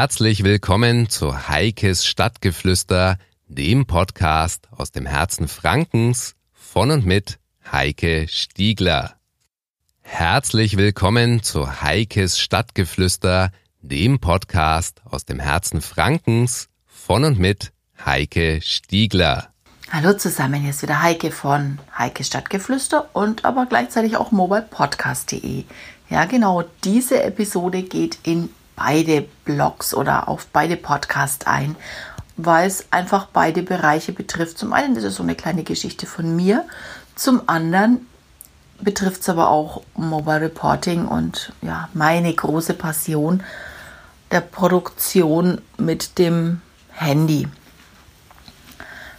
Herzlich willkommen zu Heikes Stadtgeflüster, dem Podcast aus dem Herzen Frankens von und mit Heike Stiegler. Herzlich willkommen zu Heikes Stadtgeflüster, dem Podcast aus dem Herzen Frankens von und mit Heike Stiegler. Hallo zusammen, hier ist wieder Heike von Heike Stadtgeflüster und aber gleichzeitig auch mobilepodcast.de. Ja, genau, diese Episode geht in beide Blogs oder auf beide Podcasts ein, weil es einfach beide Bereiche betrifft. Zum einen ist es so eine kleine Geschichte von mir, zum anderen betrifft es aber auch Mobile Reporting und ja, meine große Passion der Produktion mit dem Handy.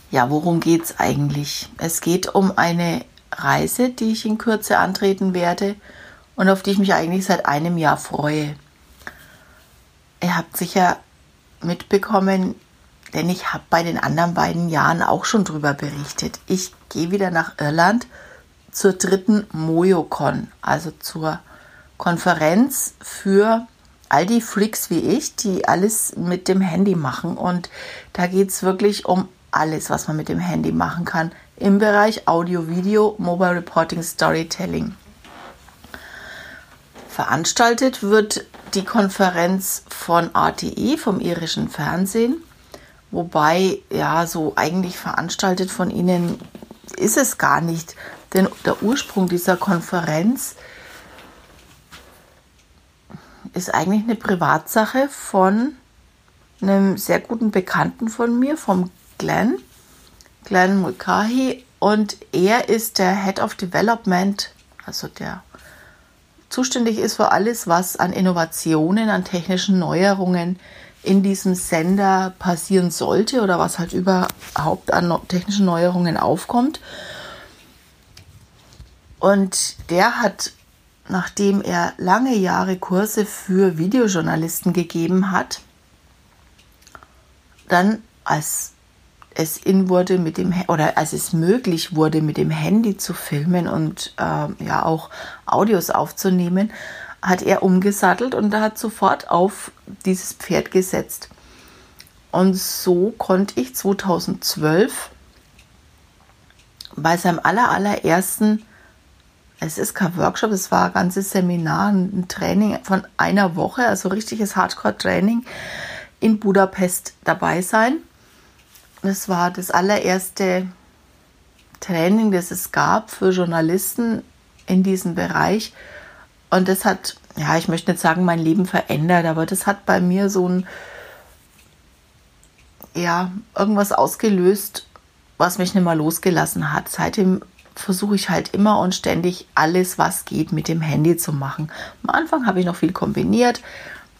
Ja, worum geht es eigentlich? Es geht um eine Reise, die ich in Kürze antreten werde und auf die ich mich eigentlich seit einem Jahr freue. Ihr habt sicher mitbekommen, denn ich habe bei den anderen beiden Jahren auch schon drüber berichtet. Ich gehe wieder nach Irland zur dritten MoyoCon, also zur Konferenz für all die Freaks wie ich, die alles mit dem Handy machen. Und da geht es wirklich um alles, was man mit dem Handy machen kann im Bereich Audio, Video, Mobile Reporting, Storytelling. Veranstaltet wird die Konferenz von RTE, vom irischen Fernsehen. Wobei, ja, so eigentlich veranstaltet von ihnen ist es gar nicht. Denn der Ursprung dieser Konferenz ist eigentlich eine Privatsache von einem sehr guten Bekannten von mir, vom Glenn, Glenn Mulcahy. Und er ist der Head of Development, also der zuständig ist für alles, was an Innovationen, an technischen Neuerungen in diesem Sender passieren sollte oder was halt überhaupt an technischen Neuerungen aufkommt. Und der hat, nachdem er lange Jahre Kurse für Videojournalisten gegeben hat, dann als es in wurde mit dem oder als es möglich wurde mit dem Handy zu filmen und äh, ja auch Audios aufzunehmen, hat er umgesattelt und hat sofort auf dieses Pferd gesetzt. Und so konnte ich 2012 bei seinem aller, allerersten, es ist kein Workshop, es war ein ganzes Seminar, ein Training von einer Woche, also richtiges Hardcore-Training in Budapest dabei sein. Das war das allererste Training, das es gab für Journalisten in diesem Bereich. Und das hat, ja, ich möchte nicht sagen, mein Leben verändert, aber das hat bei mir so ein, ja, irgendwas ausgelöst, was mich nicht mehr losgelassen hat. Seitdem versuche ich halt immer und ständig alles, was geht, mit dem Handy zu machen. Am Anfang habe ich noch viel kombiniert,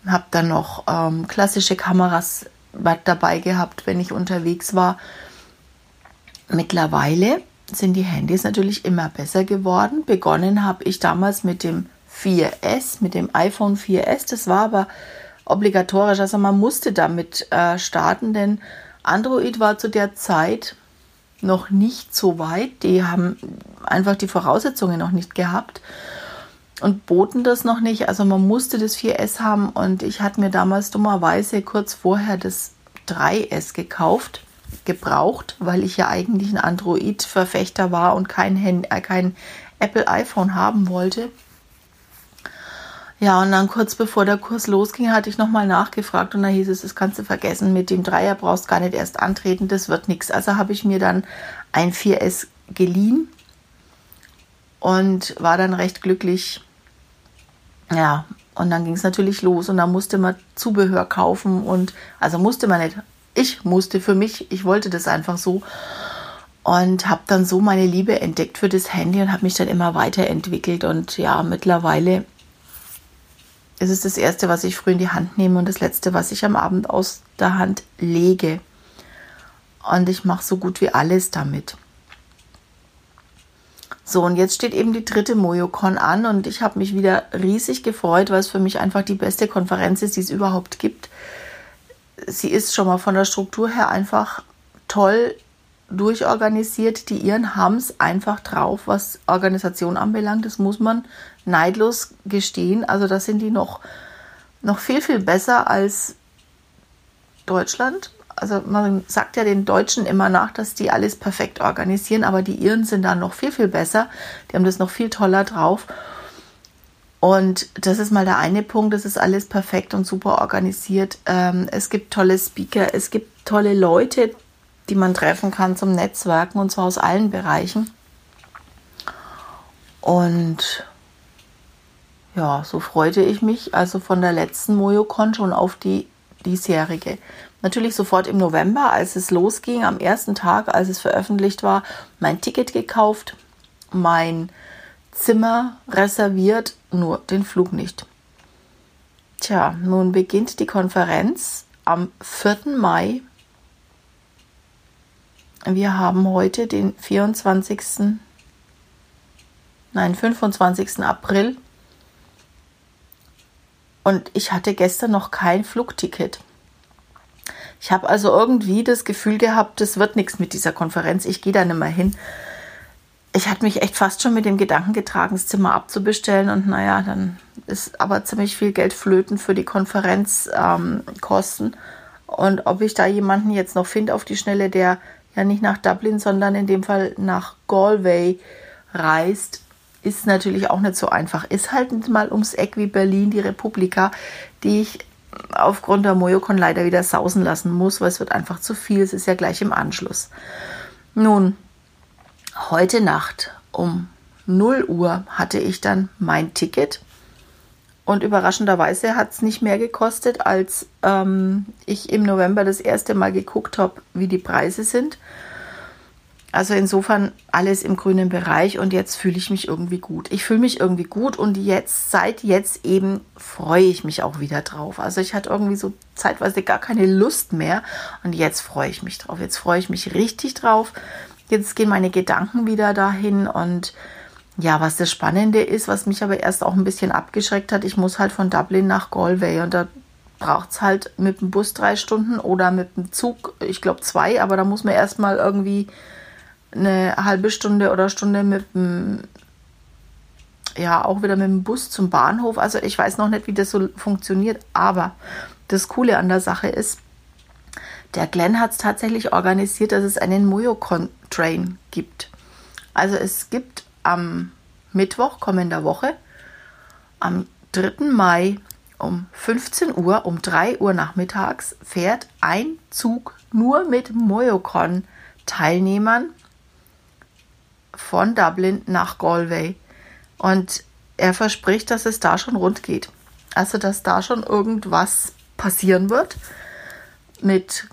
habe dann noch ähm, klassische Kameras dabei gehabt, wenn ich unterwegs war. Mittlerweile sind die Handys natürlich immer besser geworden. Begonnen habe ich damals mit dem 4S, mit dem iPhone 4S. Das war aber obligatorisch, also man musste damit äh, starten, denn Android war zu der Zeit noch nicht so weit. Die haben einfach die Voraussetzungen noch nicht gehabt und boten das noch nicht. Also man musste das 4S haben und ich hatte mir damals dummerweise kurz vorher das 3S gekauft, gebraucht, weil ich ja eigentlich ein Android-Verfechter war und kein, Hand, äh, kein Apple iPhone haben wollte. Ja, und dann kurz bevor der Kurs losging, hatte ich nochmal nachgefragt und da hieß es, das kannst du vergessen, mit dem Dreier brauchst gar nicht erst antreten, das wird nichts. Also habe ich mir dann ein 4S geliehen und war dann recht glücklich, ja, und dann ging es natürlich los und dann musste man Zubehör kaufen und also musste man nicht. Ich musste für mich, ich wollte das einfach so und habe dann so meine Liebe entdeckt für das Handy und habe mich dann immer weiterentwickelt und ja, mittlerweile ist es das erste, was ich früh in die Hand nehme und das letzte, was ich am Abend aus der Hand lege. Und ich mache so gut wie alles damit. So, und jetzt steht eben die dritte MoyoCon an und ich habe mich wieder riesig gefreut, weil es für mich einfach die beste Konferenz ist, die es überhaupt gibt. Sie ist schon mal von der Struktur her einfach toll durchorganisiert. Die Iren haben es einfach drauf, was Organisation anbelangt. Das muss man neidlos gestehen. Also da sind die noch, noch viel, viel besser als Deutschland. Also man sagt ja den Deutschen immer nach, dass die alles perfekt organisieren, aber die Iren sind da noch viel, viel besser. Die haben das noch viel toller drauf. Und das ist mal der eine Punkt, das ist alles perfekt und super organisiert. Ähm, es gibt tolle Speaker, es gibt tolle Leute, die man treffen kann zum Netzwerken und zwar aus allen Bereichen. Und ja, so freute ich mich also von der letzten Mojocon schon auf die diesjährige. Natürlich sofort im November, als es losging, am ersten Tag, als es veröffentlicht war, mein Ticket gekauft, mein Zimmer reserviert, nur den Flug nicht. Tja, nun beginnt die Konferenz am 4. Mai. Wir haben heute den 24. Nein, 25. April und ich hatte gestern noch kein Flugticket. Ich habe also irgendwie das Gefühl gehabt, das wird nichts mit dieser Konferenz. Ich gehe da nicht mehr hin. Ich hatte mich echt fast schon mit dem Gedanken getragen, das Zimmer abzubestellen. Und naja, dann ist aber ziemlich viel Geld flöten für die Konferenzkosten. Ähm, und ob ich da jemanden jetzt noch finde auf die Schnelle, der ja nicht nach Dublin, sondern in dem Fall nach Galway reist, ist natürlich auch nicht so einfach. Ist halt mal ums Eck wie Berlin, die Republika, die ich aufgrund der Mojokon leider wieder sausen lassen muss, weil es wird einfach zu viel. Es ist ja gleich im Anschluss. Nun, heute Nacht um 0 Uhr hatte ich dann mein Ticket. Und überraschenderweise hat es nicht mehr gekostet, als ähm, ich im November das erste Mal geguckt habe, wie die Preise sind. Also insofern alles im grünen Bereich und jetzt fühle ich mich irgendwie gut. Ich fühle mich irgendwie gut und jetzt, seit jetzt eben freue ich mich auch wieder drauf. Also ich hatte irgendwie so zeitweise gar keine Lust mehr und jetzt freue ich mich drauf. Jetzt freue ich mich richtig drauf. Jetzt gehen meine Gedanken wieder dahin und ja, was das Spannende ist, was mich aber erst auch ein bisschen abgeschreckt hat, ich muss halt von Dublin nach Galway und da braucht es halt mit dem Bus drei Stunden oder mit dem Zug, ich glaube zwei, aber da muss man erstmal irgendwie eine halbe Stunde oder Stunde mit dem, ja, auch wieder mit dem Bus zum Bahnhof. Also ich weiß noch nicht, wie das so funktioniert, aber das Coole an der Sache ist, der Glenn hat es tatsächlich organisiert, dass es einen Mojocon-Train gibt. Also es gibt am Mittwoch kommender Woche, am 3. Mai um 15 Uhr, um 3 Uhr nachmittags, fährt ein Zug nur mit Mojocon-Teilnehmern von Dublin nach Galway. Und er verspricht, dass es da schon rund geht. Also, dass da schon irgendwas passieren wird mit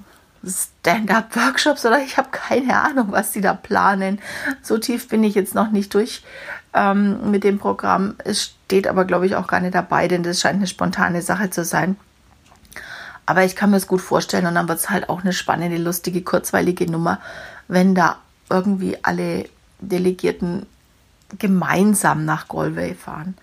Stand-up-Workshops oder ich habe keine Ahnung, was sie da planen. So tief bin ich jetzt noch nicht durch ähm, mit dem Programm. Es steht aber, glaube ich, auch gar nicht dabei, denn das scheint eine spontane Sache zu sein. Aber ich kann mir es gut vorstellen und dann wird es halt auch eine spannende, lustige, kurzweilige Nummer, wenn da irgendwie alle Delegierten gemeinsam nach Galway fahren.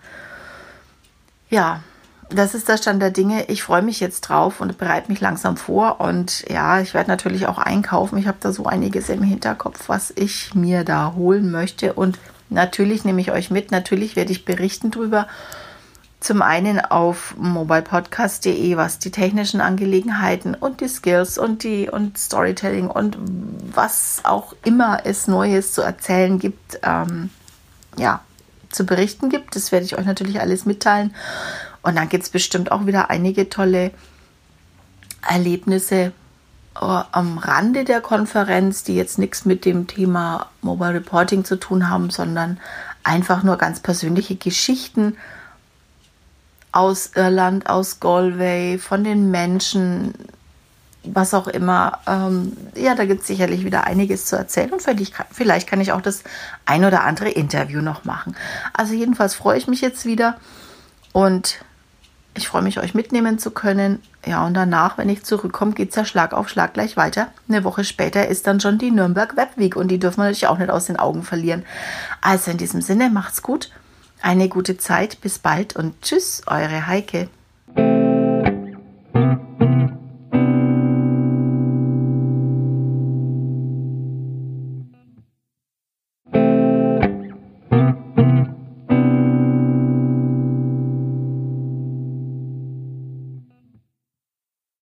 Ja, das ist der Stand der Dinge. Ich freue mich jetzt drauf und bereite mich langsam vor. Und ja, ich werde natürlich auch einkaufen. Ich habe da so einiges im Hinterkopf, was ich mir da holen möchte. Und natürlich nehme ich euch mit. Natürlich werde ich berichten drüber. Zum einen auf mobilepodcast.de, was die technischen Angelegenheiten und die Skills und die und Storytelling und was auch immer es Neues zu erzählen gibt, ähm, ja, zu berichten gibt. Das werde ich euch natürlich alles mitteilen. Und dann gibt es bestimmt auch wieder einige tolle Erlebnisse äh, am Rande der Konferenz, die jetzt nichts mit dem Thema Mobile Reporting zu tun haben, sondern einfach nur ganz persönliche Geschichten aus Irland, aus Galway, von den Menschen, was auch immer. Ähm, ja, da gibt es sicherlich wieder einiges zu erzählen und vielleicht, vielleicht kann ich auch das ein oder andere Interview noch machen. Also jedenfalls freue ich mich jetzt wieder und ich freue mich, euch mitnehmen zu können. Ja, und danach, wenn ich zurückkomme, geht es ja Schlag auf Schlag gleich weiter. Eine Woche später ist dann schon die Nürnberg Web Week und die dürfen wir natürlich auch nicht aus den Augen verlieren. Also in diesem Sinne, macht's gut eine gute Zeit, bis bald und tschüss, eure Heike.